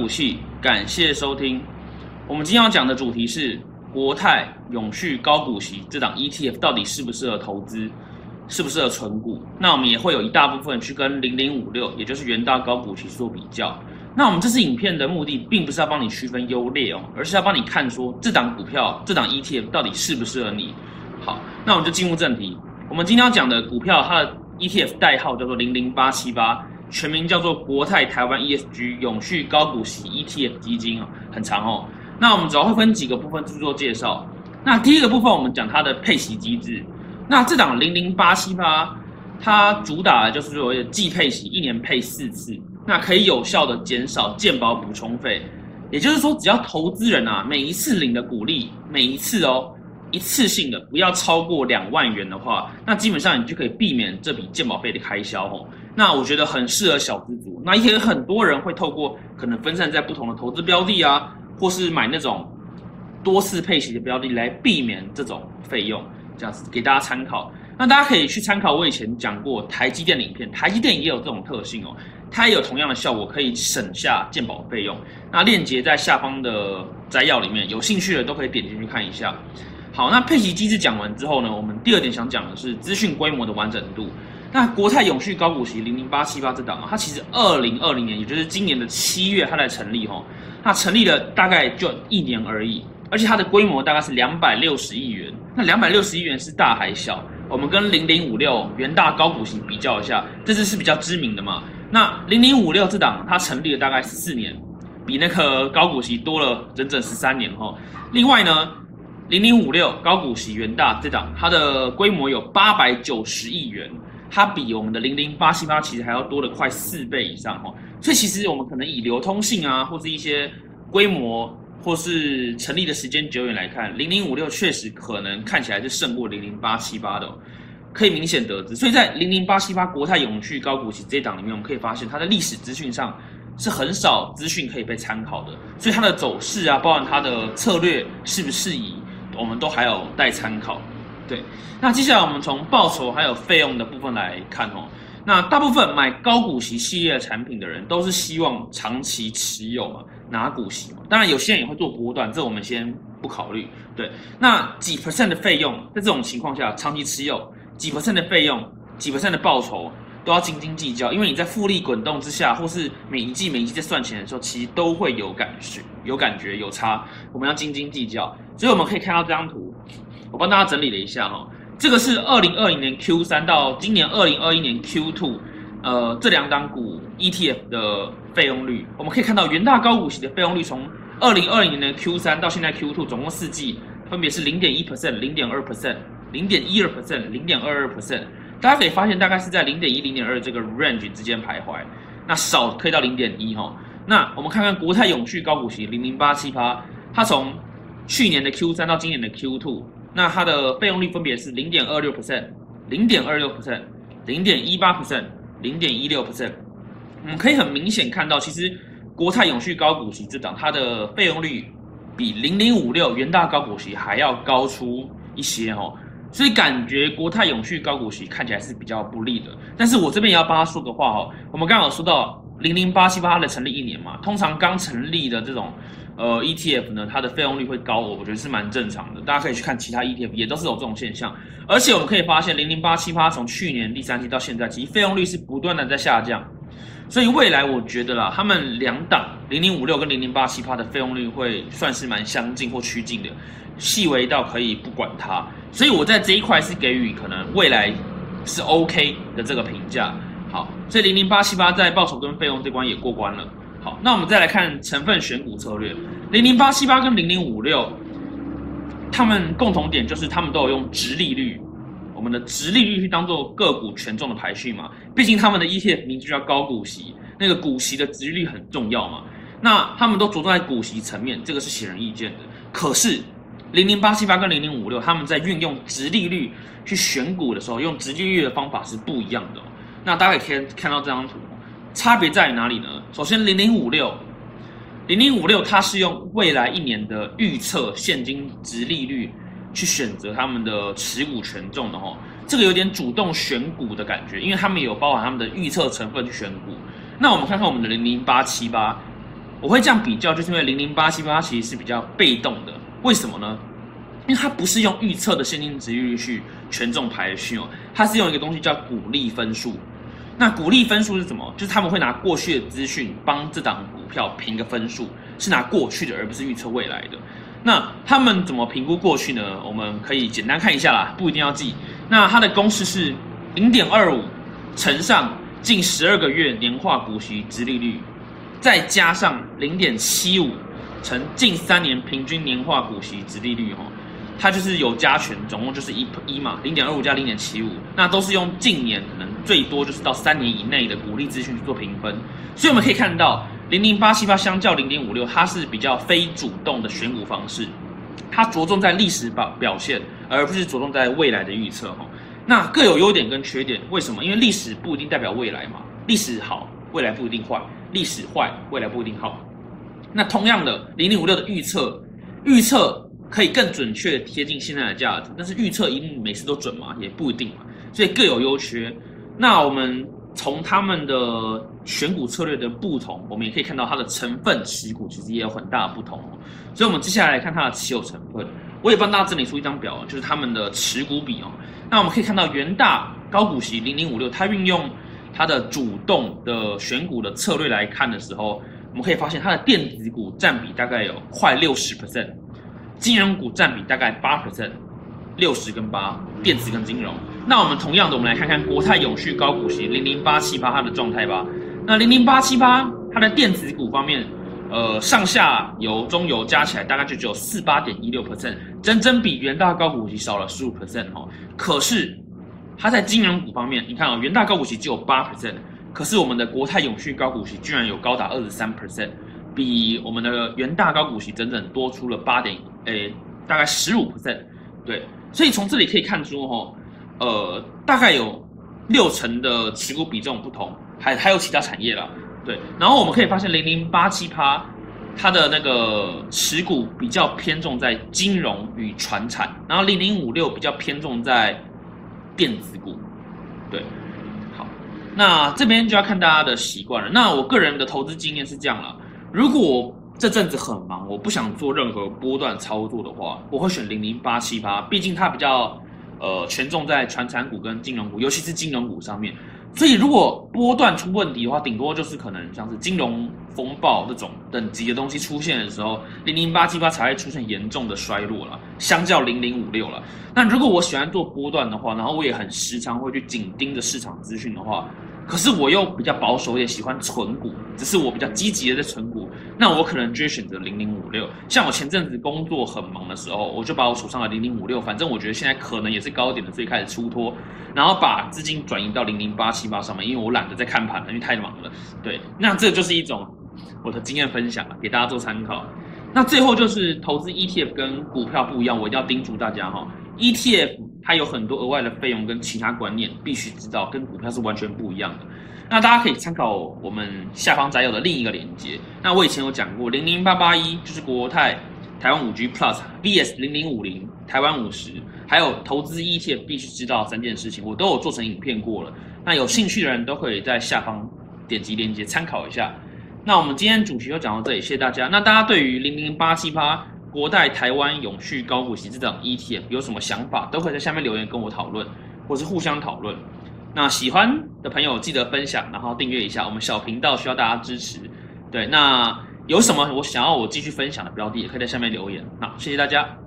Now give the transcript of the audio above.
股系，感谢收听。我们今天要讲的主题是国泰永续高股息这档 ETF 到底适不适合投资，适不适合存股？那我们也会有一大部分去跟零零五六，也就是元大高股息做比较。那我们这次影片的目的，并不是要帮你区分优劣哦，而是要帮你看说这档股票、这档 ETF 到底适不适合你。好，那我们就进入正题。我们今天要讲的股票，它的 ETF 代号叫做零零八七八。全名叫做国泰台湾 ESG 永续高股息 ETF 基金啊，很长哦。那我们主要会分几个部分去做介绍。那第一个部分，我们讲它的配息机制。那这档零零八七八，它主打的就是所谓的季配息，一年配四次，那可以有效的减少健保补充费。也就是说，只要投资人啊，每一次领的股利，每一次哦，一次性的不要超过两万元的话，那基本上你就可以避免这笔健保费的开销哦。那我觉得很适合小资族，那也很多人会透过可能分散在不同的投资标的啊，或是买那种多次配息的标的来避免这种费用，这样子给大家参考。那大家可以去参考我以前讲过台积电的影片，台积电也有这种特性哦，它也有同样的效果，可以省下鉴保费用。那链接在下方的摘要里面，有兴趣的都可以点进去看一下。好，那配息机制讲完之后呢，我们第二点想讲的是资讯规模的完整度。那国泰永续高股息零零八七八这档啊，它其实二零二零年，也就是今年的七月，它来成立哈。它成立了大概就一年而已，而且它的规模大概是两百六十亿元。那两百六十亿元是大还小？我们跟零零五六元大高股息比较一下，这支是比较知名的嘛。那零零五六这档它成立了大概十四年，比那个高股息多了整整十三年哈。另外呢，零零五六高股息元大这档，它的规模有八百九十亿元。它比我们的零零八七八其实还要多了快四倍以上哈，所以其实我们可能以流通性啊，或是一些规模，或是成立的时间久远来看，零零五六确实可能看起来是胜过零零八七八的，可以明显得知。所以在零零八七八国泰永续高股息这档里面，我们可以发现它的历史资讯上是很少资讯可以被参考的，所以它的走势啊，包含它的策略是不是以，我们都还有待参考。对，那接下来我们从报酬还有费用的部分来看哦。那大部分买高股息系列产品的人，都是希望长期持有嘛，拿股息嘛。当然，有些人也会做波段，这我们先不考虑。对，那几 percent 的费用，在这种情况下，长期持有几 percent 的费用，几 percent 的报酬，都要斤斤计较，因为你在复利滚动之下，或是每一季每一季在算钱的时候，其实都会有感觉，有感觉有差，我们要斤斤计较。所以我们可以看到这张图。我帮大家整理了一下哈，这个是二零二零年 Q 三到今年二零二一年 Q two，呃，这两档股 ETF 的费用率，我们可以看到元大高股息的费用率从二零二零年的 Q 三到现在 Q two，总共四季分别是零点一 percent、零点二 percent、零点一二 percent、零点二二 percent，大家可以发现大概是在零点一、零点二这个 range 之间徘徊，那少可以到零点一哈。那我们看看国泰永续高股息零零八七八，它从去年的 Q 三到今年的 Q two。那它的费用率分别是零点二六 percent、零点二六 percent、零点一八 percent、零点一六 percent。我们可以很明显看到，其实国泰永续高股息这档，它的费用率比零零五六元大高股息还要高出一些哦。所以感觉国泰永续高股息看起来是比较不利的。但是我这边也要帮他说个话哦，我们刚好说到零零八七八的成立一年嘛，通常刚成立的这种。呃，ETF 呢，它的费用率会高，我觉得是蛮正常的。大家可以去看其他 ETF，也都是有这种现象。而且我们可以发现，零零八七八从去年第三季到现在，其实费用率是不断的在下降。所以未来我觉得啦，他们两档零零五六跟零零八七八的费用率会算是蛮相近或趋近的，细微到可以不管它。所以我在这一块是给予可能未来是 OK 的这个评价。好，所以零零八七八在报酬跟费用这关也过关了。好，那我们再来看成分选股策略，零零八七八跟零零五六，他们共同点就是他们都有用直利率，我们的直利率去当做个股权重的排序嘛，毕竟他们的 ETF 名字叫高股息，那个股息的直利率很重要嘛，那他们都着重在股息层面，这个是显而易见的。可是零零八七八跟零零五六，他们在运用直利率去选股的时候，用直利率的方法是不一样的。那大家也可以看到这张图。差别在于哪里呢？首先，零零五六，零零五六，它是用未来一年的预测现金值利率去选择他们的持股权重的哈，这个有点主动选股的感觉，因为他们有包含他们的预测成分去选股。那我们看看我们的零零八七八，我会这样比较，就是因为零零八七八其实是比较被动的，为什么呢？因为它不是用预测的现金值利率去权重排序哦，它是用一个东西叫股利分数。那股利分数是什么？就是他们会拿过去的资讯帮这档股票评个分数，是拿过去的，而不是预测未来的。那他们怎么评估过去呢？我们可以简单看一下啦，不一定要记。那它的公式是零点二五乘上近十二个月年化股息值利率，再加上零点七五乘近三年平均年化股息值利率，哈。它就是有加权，总共就是一一嘛，零点二五加零点七五，那都是用近年可能最多就是到三年以内的股利资讯去做评分，所以我们可以看到零零八七八相较零点五六，它是比较非主动的选股方式，它着重在历史表表现，而不是着重在未来的预测哈。那各有优点跟缺点，为什么？因为历史不一定代表未来嘛，历史好，未来不一定坏；历史坏，未来不一定好。那同样的，零零五六的预测，预测。可以更准确贴近现在的价值，但是预测一定每次都准吗？也不一定嘛，所以各有优缺。那我们从他们的选股策略的不同，我们也可以看到它的成分持股其实也有很大的不同。所以，我们接下来看它的持有成分，我也帮大家整理出一张表，就是他们的持股比哦。那我们可以看到元大高股息零零五六，它运用它的主动的选股的策略来看的时候，我们可以发现它的电子股占比大概有快六十 percent。金融股占比大概八 percent，六十跟八，电子跟金融。那我们同样的，我们来看看国泰永续高股息零零八七八它的状态吧。那零零八七八它的电子股方面，呃，上下游、中游加起来大概就只有四八点一六 percent，真真比元大高股息少了十五 percent 哦。可是它在金融股方面，你看啊，元大高股息只有八 percent，可是我们的国泰永续高股息居然有高达二十三 percent。比我们的元大高股息整整多出了八点，诶，大概十五。percent，对，所以从这里可以看出，哈，呃，大概有六成的持股比重不同，还还有其他产业啦，对，然后我们可以发现零零八七趴，它的那个持股比较偏重在金融与船产，然后零零五六比较偏重在电子股，对，好，那这边就要看大家的习惯了，那我个人的投资经验是这样了。如果这阵子很忙，我不想做任何波段操作的话，我会选零零八七八，毕竟它比较呃权重在传产股跟金融股，尤其是金融股上面。所以如果波段出问题的话，顶多就是可能像是金融风暴这种等级的东西出现的时候，零零八七八才会出现严重的衰落了，相较零零五六了。那如果我喜欢做波段的话，然后我也很时常会去紧盯着市场资讯的话。可是我又比较保守，也喜欢存股，只是我比较积极的在存股，那我可能就会选择零零五六。像我前阵子工作很忙的时候，我就把我手上的零零五六，反正我觉得现在可能也是高点的，最开始出脱，然后把资金转移到零零八七八上面，因为我懒得再看盘了，因为太忙了。对，那这就是一种我的经验分享，给大家做参考。那最后就是投资 ETF 跟股票不一样，我一定要叮嘱大家哈，ETF。它有很多额外的费用跟其他观念，必须知道，跟股票是完全不一样的。那大家可以参考我们下方载有的另一个链接。那我以前有讲过，零零八八一就是国泰台湾五 G Plus VS 零零五零台湾五十，还有投资 ETF 必须知道三件事情，我都有做成影片过了。那有兴趣的人都可以在下方点击链接参考一下。那我们今天主题就讲到这里，谢谢大家。那大家对于零零八七八。国代台湾永续高股息这种 ETF 有什么想法，都可以在下面留言跟我讨论，或是互相讨论。那喜欢的朋友记得分享，然后订阅一下我们小频道，需要大家支持。对，那有什么我想要我继续分享的标的，也可以在下面留言。那，谢谢大家。